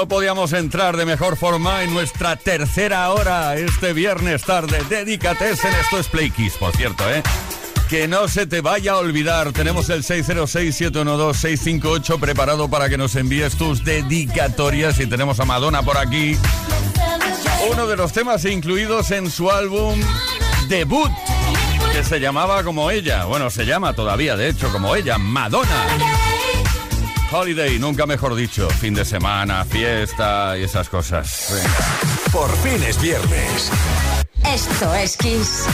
No podíamos entrar de mejor forma en nuestra tercera hora este viernes tarde. Dedícates en esto es Play por cierto, ¿eh? Que no se te vaya a olvidar, tenemos el 606-712-658 preparado para que nos envíes tus dedicatorias y tenemos a Madonna por aquí. Uno de los temas incluidos en su álbum debut, que se llamaba como ella, bueno, se llama todavía, de hecho, como ella, Madonna. Holiday, nunca mejor dicho. Fin de semana, fiesta y esas cosas. Por fin es viernes. Esto es Kiss.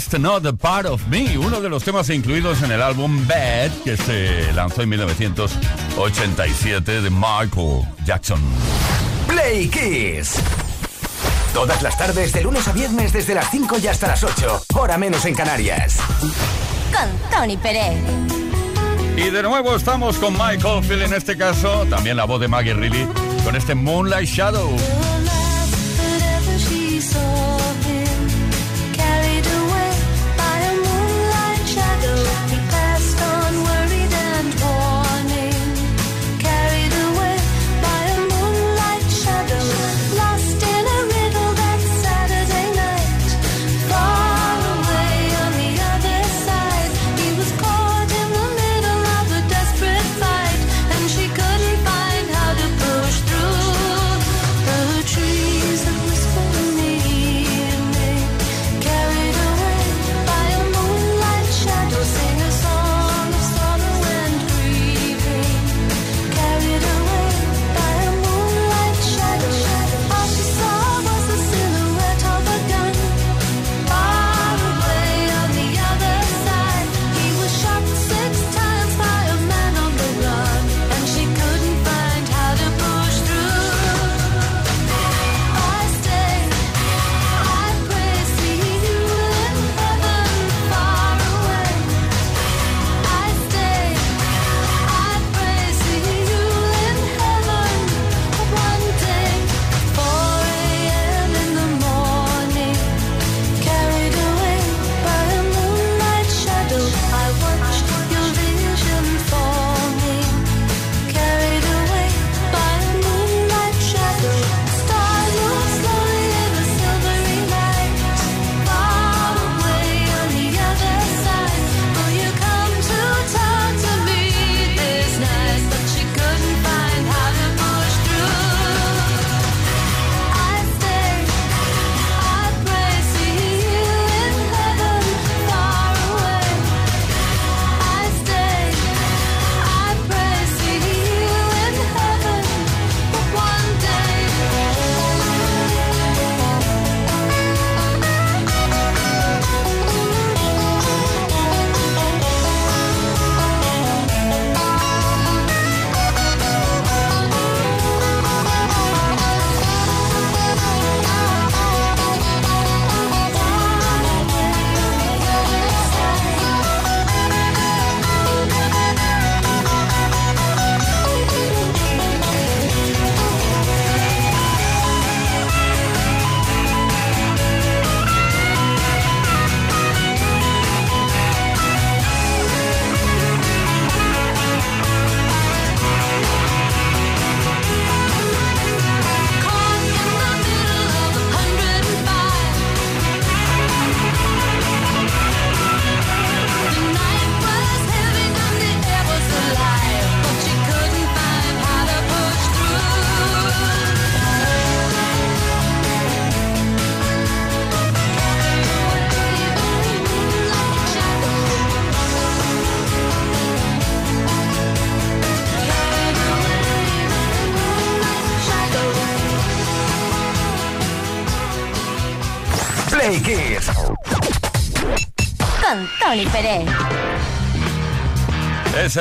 Just Another Part of Me, uno de los temas incluidos en el álbum Bad que se lanzó en 1987 de Michael Jackson. Play Kiss. Todas las tardes, de lunes a viernes, desde las 5 y hasta las 8, hora menos en Canarias. Con Tony Pérez. Y de nuevo estamos con Michael Phil en este caso, también la voz de Maggie Reilly, con este Moonlight Shadow.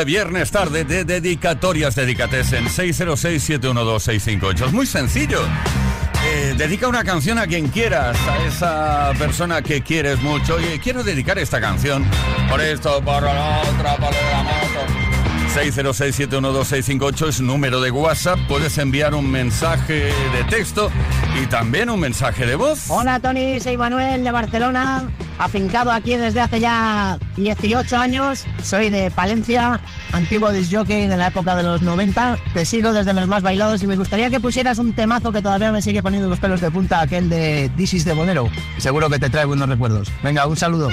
Viernes tarde de dedicatorias dedicates en 606-712-658. Es muy sencillo. Eh, dedica una canción a quien quieras, a esa persona que quieres mucho. Oye, quiero dedicar esta canción por esto, por la otra, por la moto. 606-712-658 es número de WhatsApp. Puedes enviar un mensaje de texto y también un mensaje de voz. Hola Tony, soy Manuel de Barcelona, afincado aquí desde hace ya 18 años. Soy de Palencia, antiguo disjockey de la época de los 90. Te sigo desde los más bailados y me gustaría que pusieras un temazo que todavía me sigue poniendo los pelos de punta, aquel de This is de Bonero. Seguro que te trae buenos recuerdos. Venga, un saludo.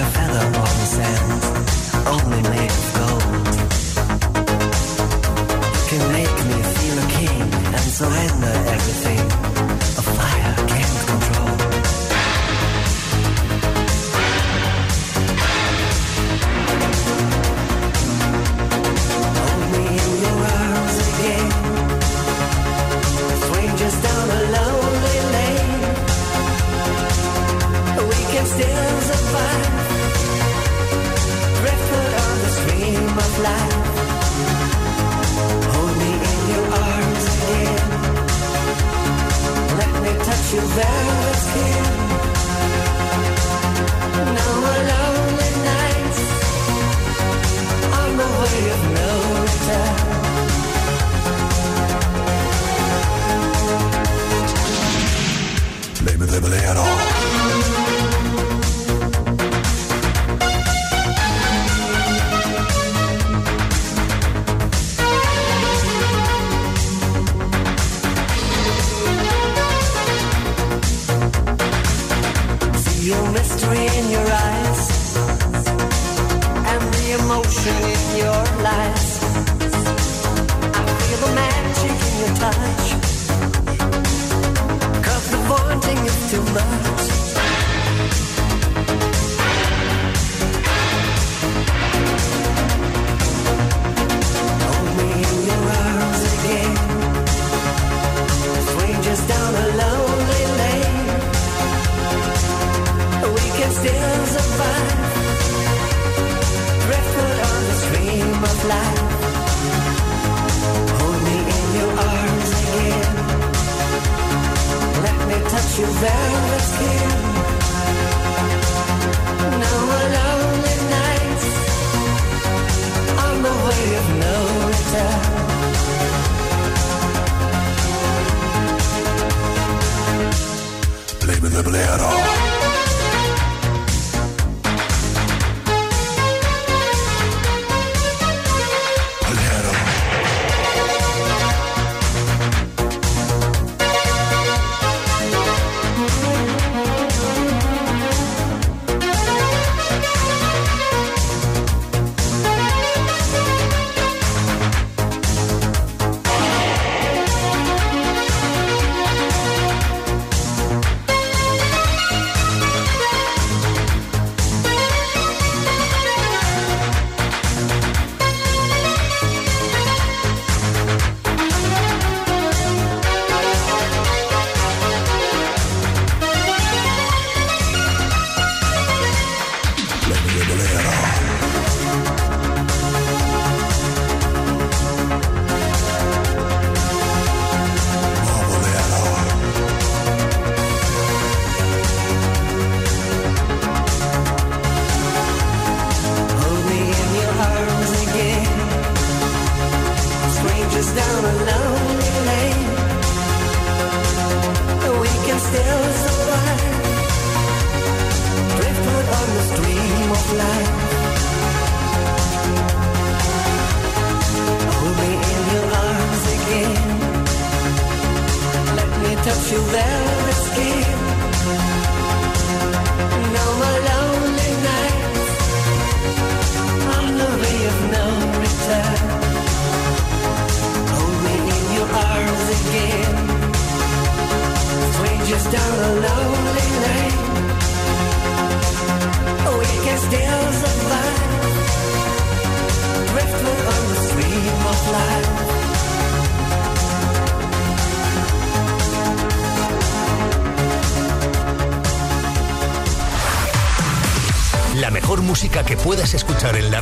a feather on the sand.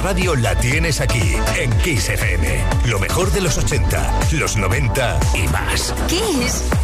radio la tienes aquí, en Kiss FM. Lo mejor de los 80, los 90 y más. Kiss.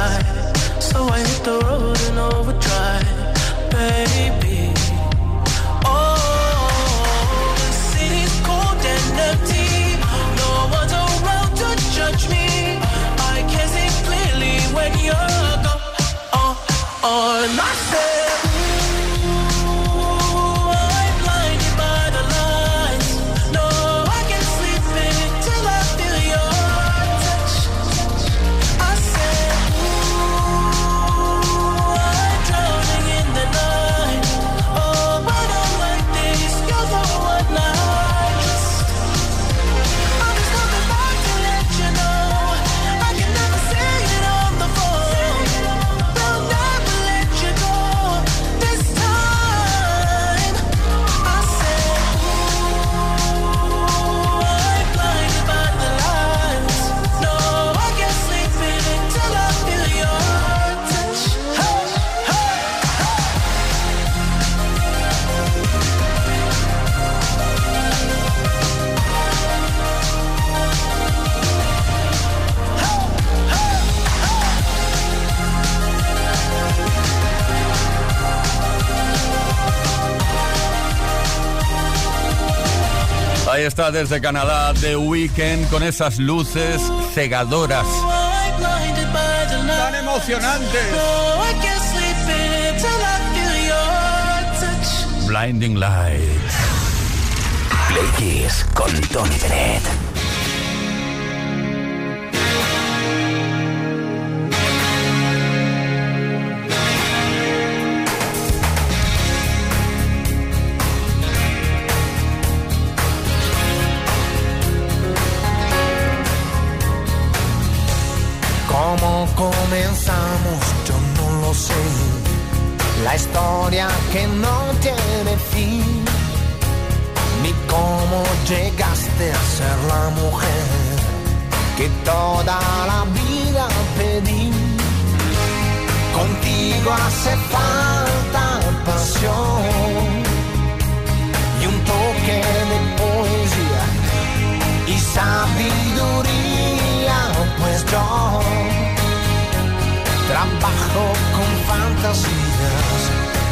sky. So I hit the road and overdrive, baby. Desde Canadá The Weekend con esas luces cegadoras. Tan emocionantes. Blinding Lights. Play Kiss con Tony Bennett. Comenzamos? Yo no lo sé. La historia que no tiene fin. Ni cómo llegaste a ser la mujer que toda la vida pedí. Contigo hace falta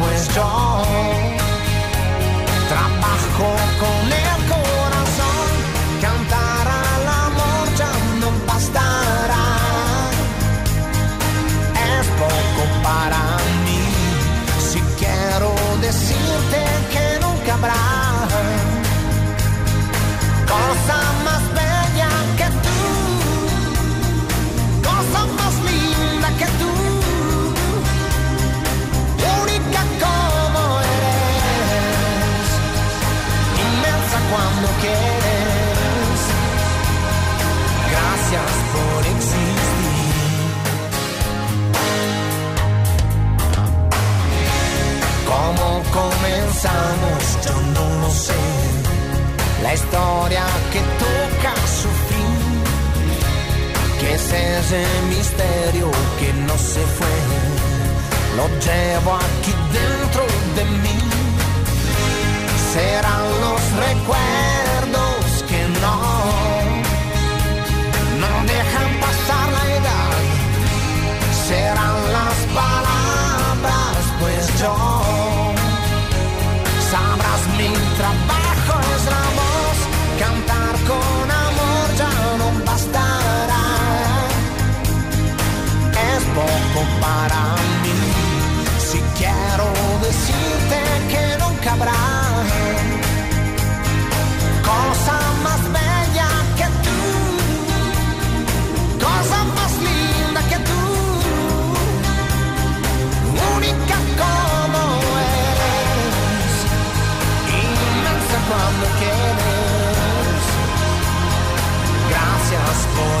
pues yo trabajo con el ¿Cómo comenzamos? Yo no lo sé. La historia que toca su fin, que es ese misterio que no se fue, lo llevo aquí dentro de mí, serán los recuerdos decirte que nunca habrá cosa más bella que tú, cosa más linda que tú, única como eres inmensa cuando quieres. Gracias por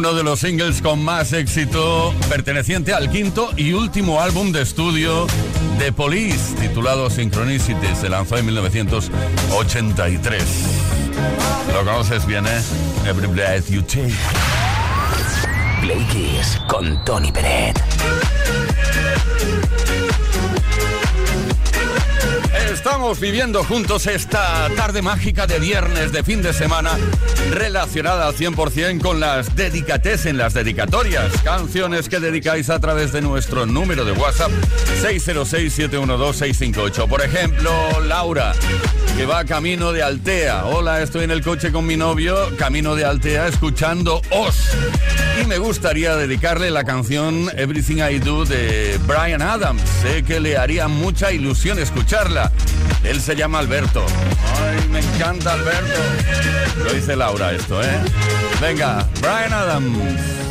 Uno de los singles con más éxito, perteneciente al quinto y último álbum de estudio de Police, titulado Synchronicity, se lanzó en 1983. Lo conoces bien, ¿eh? Every Breath You Take. Play Kiss con Tony Peret. Estamos viviendo juntos esta tarde mágica de viernes de fin de semana relacionada al 100% con las dedicates en las dedicatorias. Canciones que dedicáis a través de nuestro número de WhatsApp 606-712-658. Por ejemplo, Laura, que va camino de Altea. Hola, estoy en el coche con mi novio, camino de Altea, escuchando Os. Me gustaría dedicarle la canción Everything I Do de Brian Adams. Sé que le haría mucha ilusión escucharla. Él se llama Alberto. Ay, me encanta Alberto. Lo dice Laura esto, ¿eh? Venga, Brian Adams.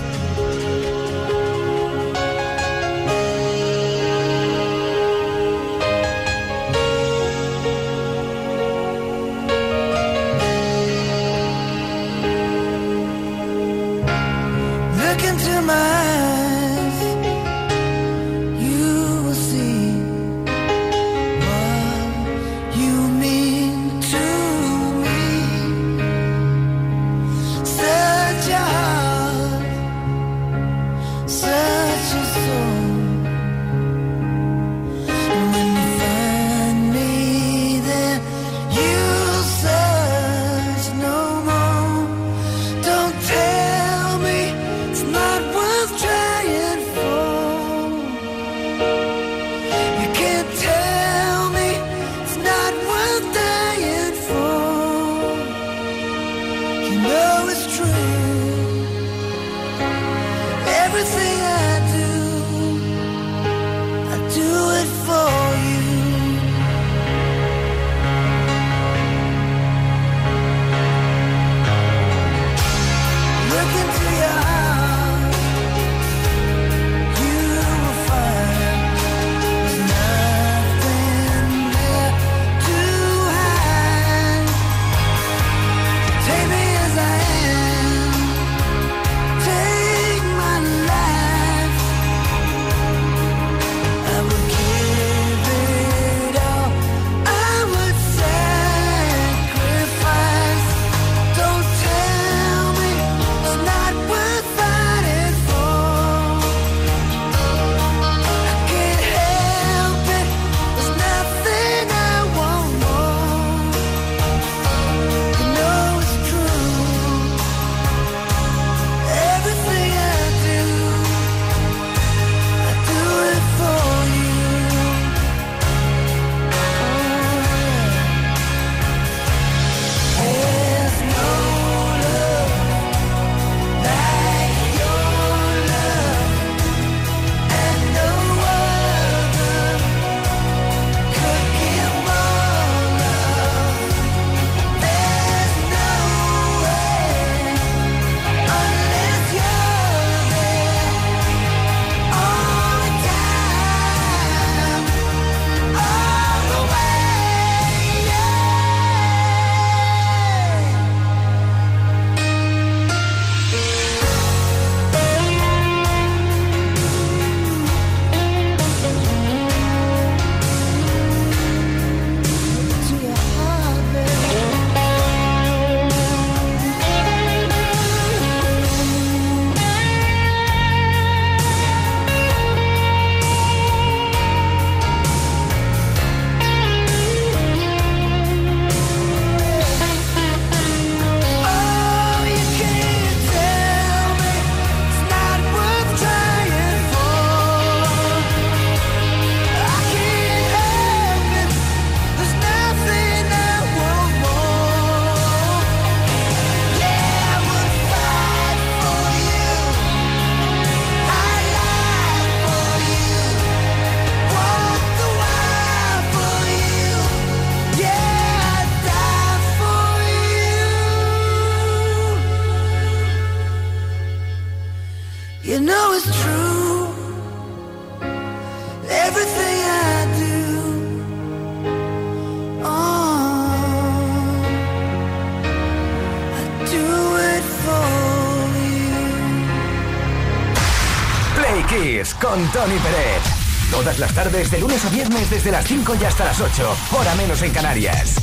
Desde las 5 y hasta las 8, hora menos en Canarias.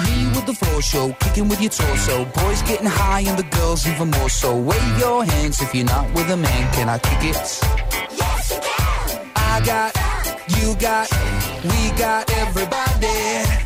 Me with the floor show, kicking with your torso. Boys getting high and the girls even more so. Wave your hands if you're not with a man. Can I kick it? Yes, you can. I got, you got, we got everybody.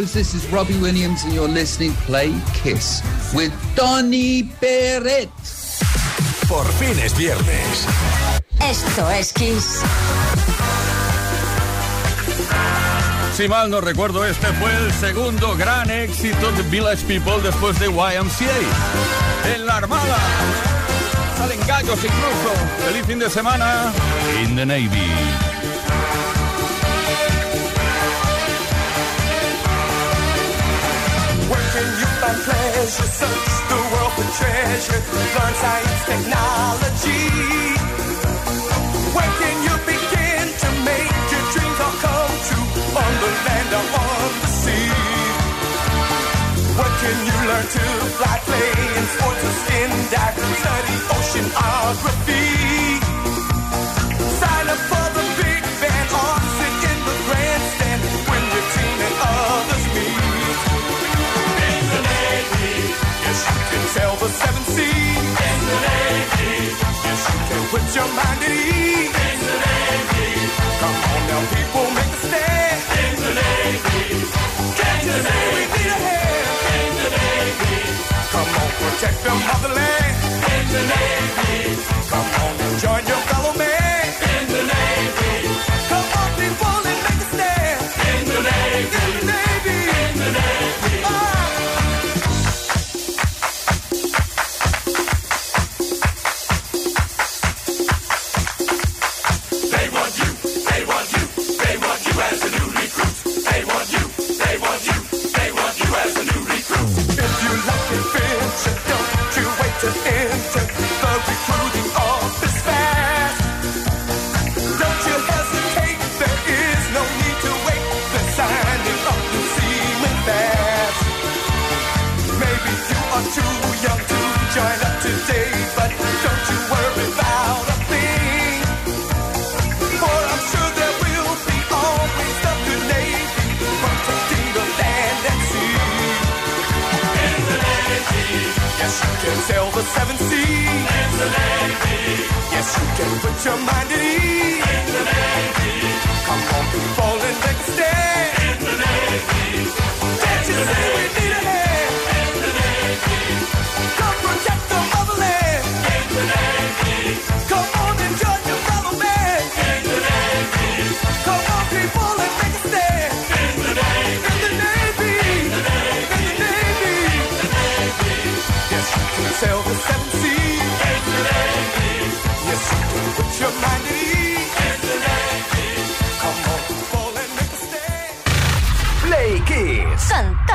This is Robbie Williams and you're listening Play Kiss with Donny Barrett. Por fin es viernes. Esto es Kiss. Si mal no recuerdo, este fue el segundo gran éxito de Village People después de YMCA. En la Armada. Salen gallos incluso. Feliz fin de semana. In the Navy. find pleasure, search the world for treasure, learn science, technology. Where can you begin to make your dreams all come true on the land or on the sea? What can you learn to fly, play in sports or skin dive, study oceanography? your please. Come on now, people, make a stand. Please. Please. Come on, protect the motherland. Things the ain't.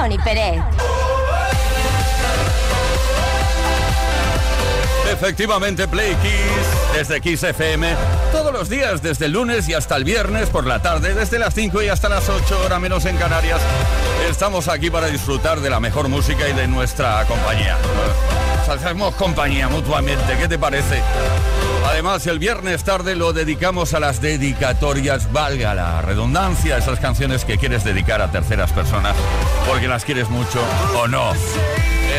Tony Pérez. Efectivamente, Play Kiss desde Kiss FM todos los días, desde el lunes y hasta el viernes por la tarde, desde las 5 y hasta las 8, hora menos en Canarias. Estamos aquí para disfrutar de la mejor música y de nuestra compañía. Nos compañía mutuamente, ¿qué te parece? Además, el viernes tarde lo dedicamos a las dedicatorias, valga la redundancia, esas canciones que quieres dedicar a terceras personas porque las quieres mucho o no.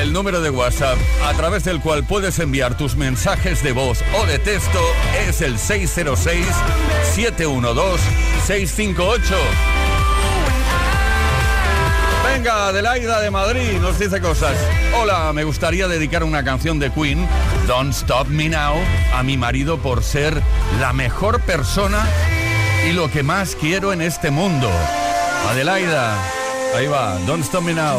El número de WhatsApp a través del cual puedes enviar tus mensajes de voz o de texto es el 606-712-658. Venga, Adelaida de Madrid nos dice cosas. Hola, me gustaría dedicar una canción de Queen Don't Stop Me Now a mi marido por ser la mejor persona y lo que más quiero en este mundo. Adelaida, ahí va, Don't Stop Me Now.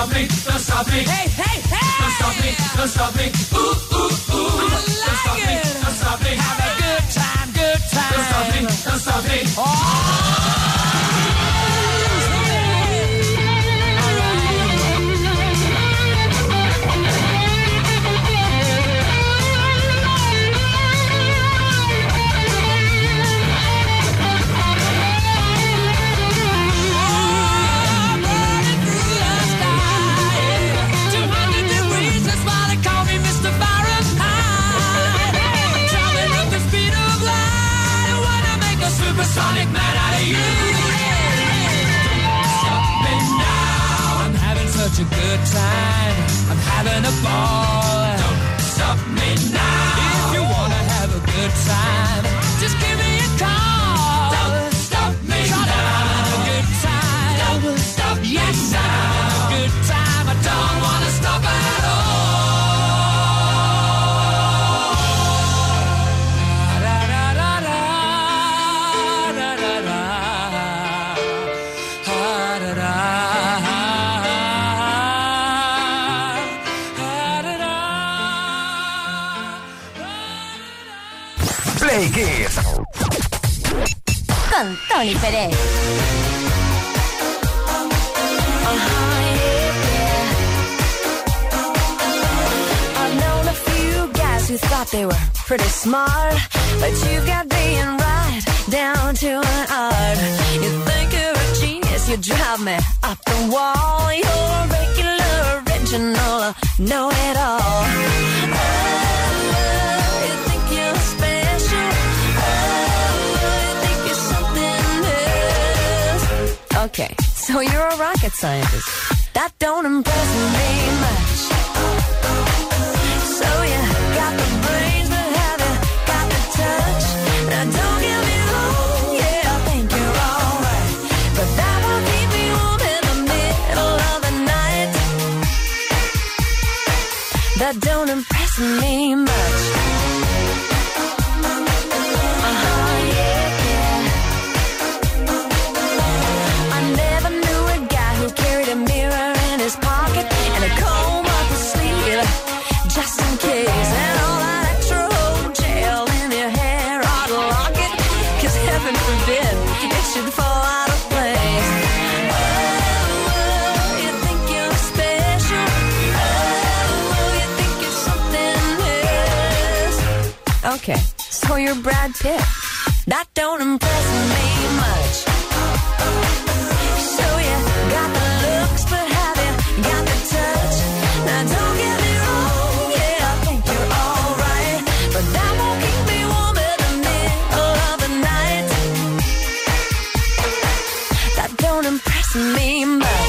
Stop me, don't stop me. Hey, hey, hey! Don't stop me, don't stop me. Ooh, ooh, ooh. don't stop me, don't stop me. Have a good time, good time. Don't stop me, don't stop me. Supersonic a good time. I'm having a ball. Don't stop me now. If you wanna have a good time, just give me a call. Don't stop me now. I'm having a good time. Don't stop yes, me now. I'm having a good time. I don't wanna stop at all. Tony Pérez. I've known a few guys who thought they were pretty smart, but you've got being right down to an art. You think you're a genius, you drive me up the wall. You're a regular, original, know it all. Oh, Okay, so you're a rocket scientist. That don't impress me much. So you got the brains, but have you got the touch? Now don't get me wrong, yeah, I think you're alright, but that won't keep me warm in the middle of the night. That don't impress me much. That don't impress me much. So you got the looks, but have you got the touch? Now don't get me wrong, yeah, I think you're alright, but that won't keep me warm in the middle of the night. That don't impress me much.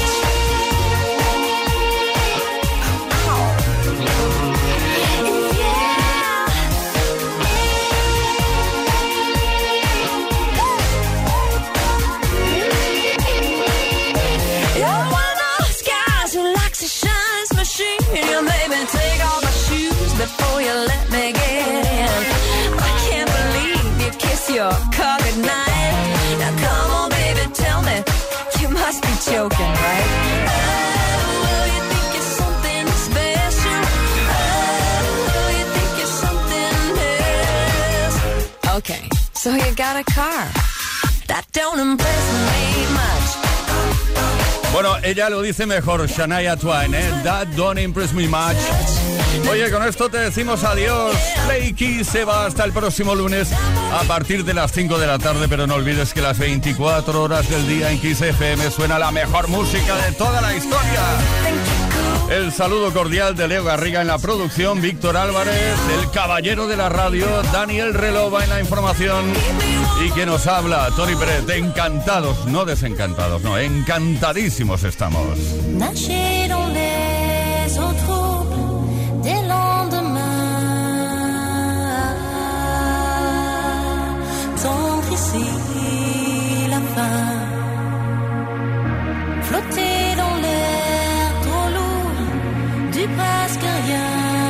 Bueno, ella lo dice mejor, Shania Twain, ¿eh? That don't impress me much. Oye, con esto te decimos adiós. Kiss se va hasta el próximo lunes a partir de las 5 de la tarde, pero no olvides que las 24 horas del día en Kiss FM suena la mejor música de toda la historia. El saludo cordial de Leo Garriga en la producción, Víctor Álvarez, el caballero de la radio, Daniel Relova en la información y que nos habla, Tony Pérez. Encantados, no desencantados, no, encantadísimos estamos. Nager tu passes que rien.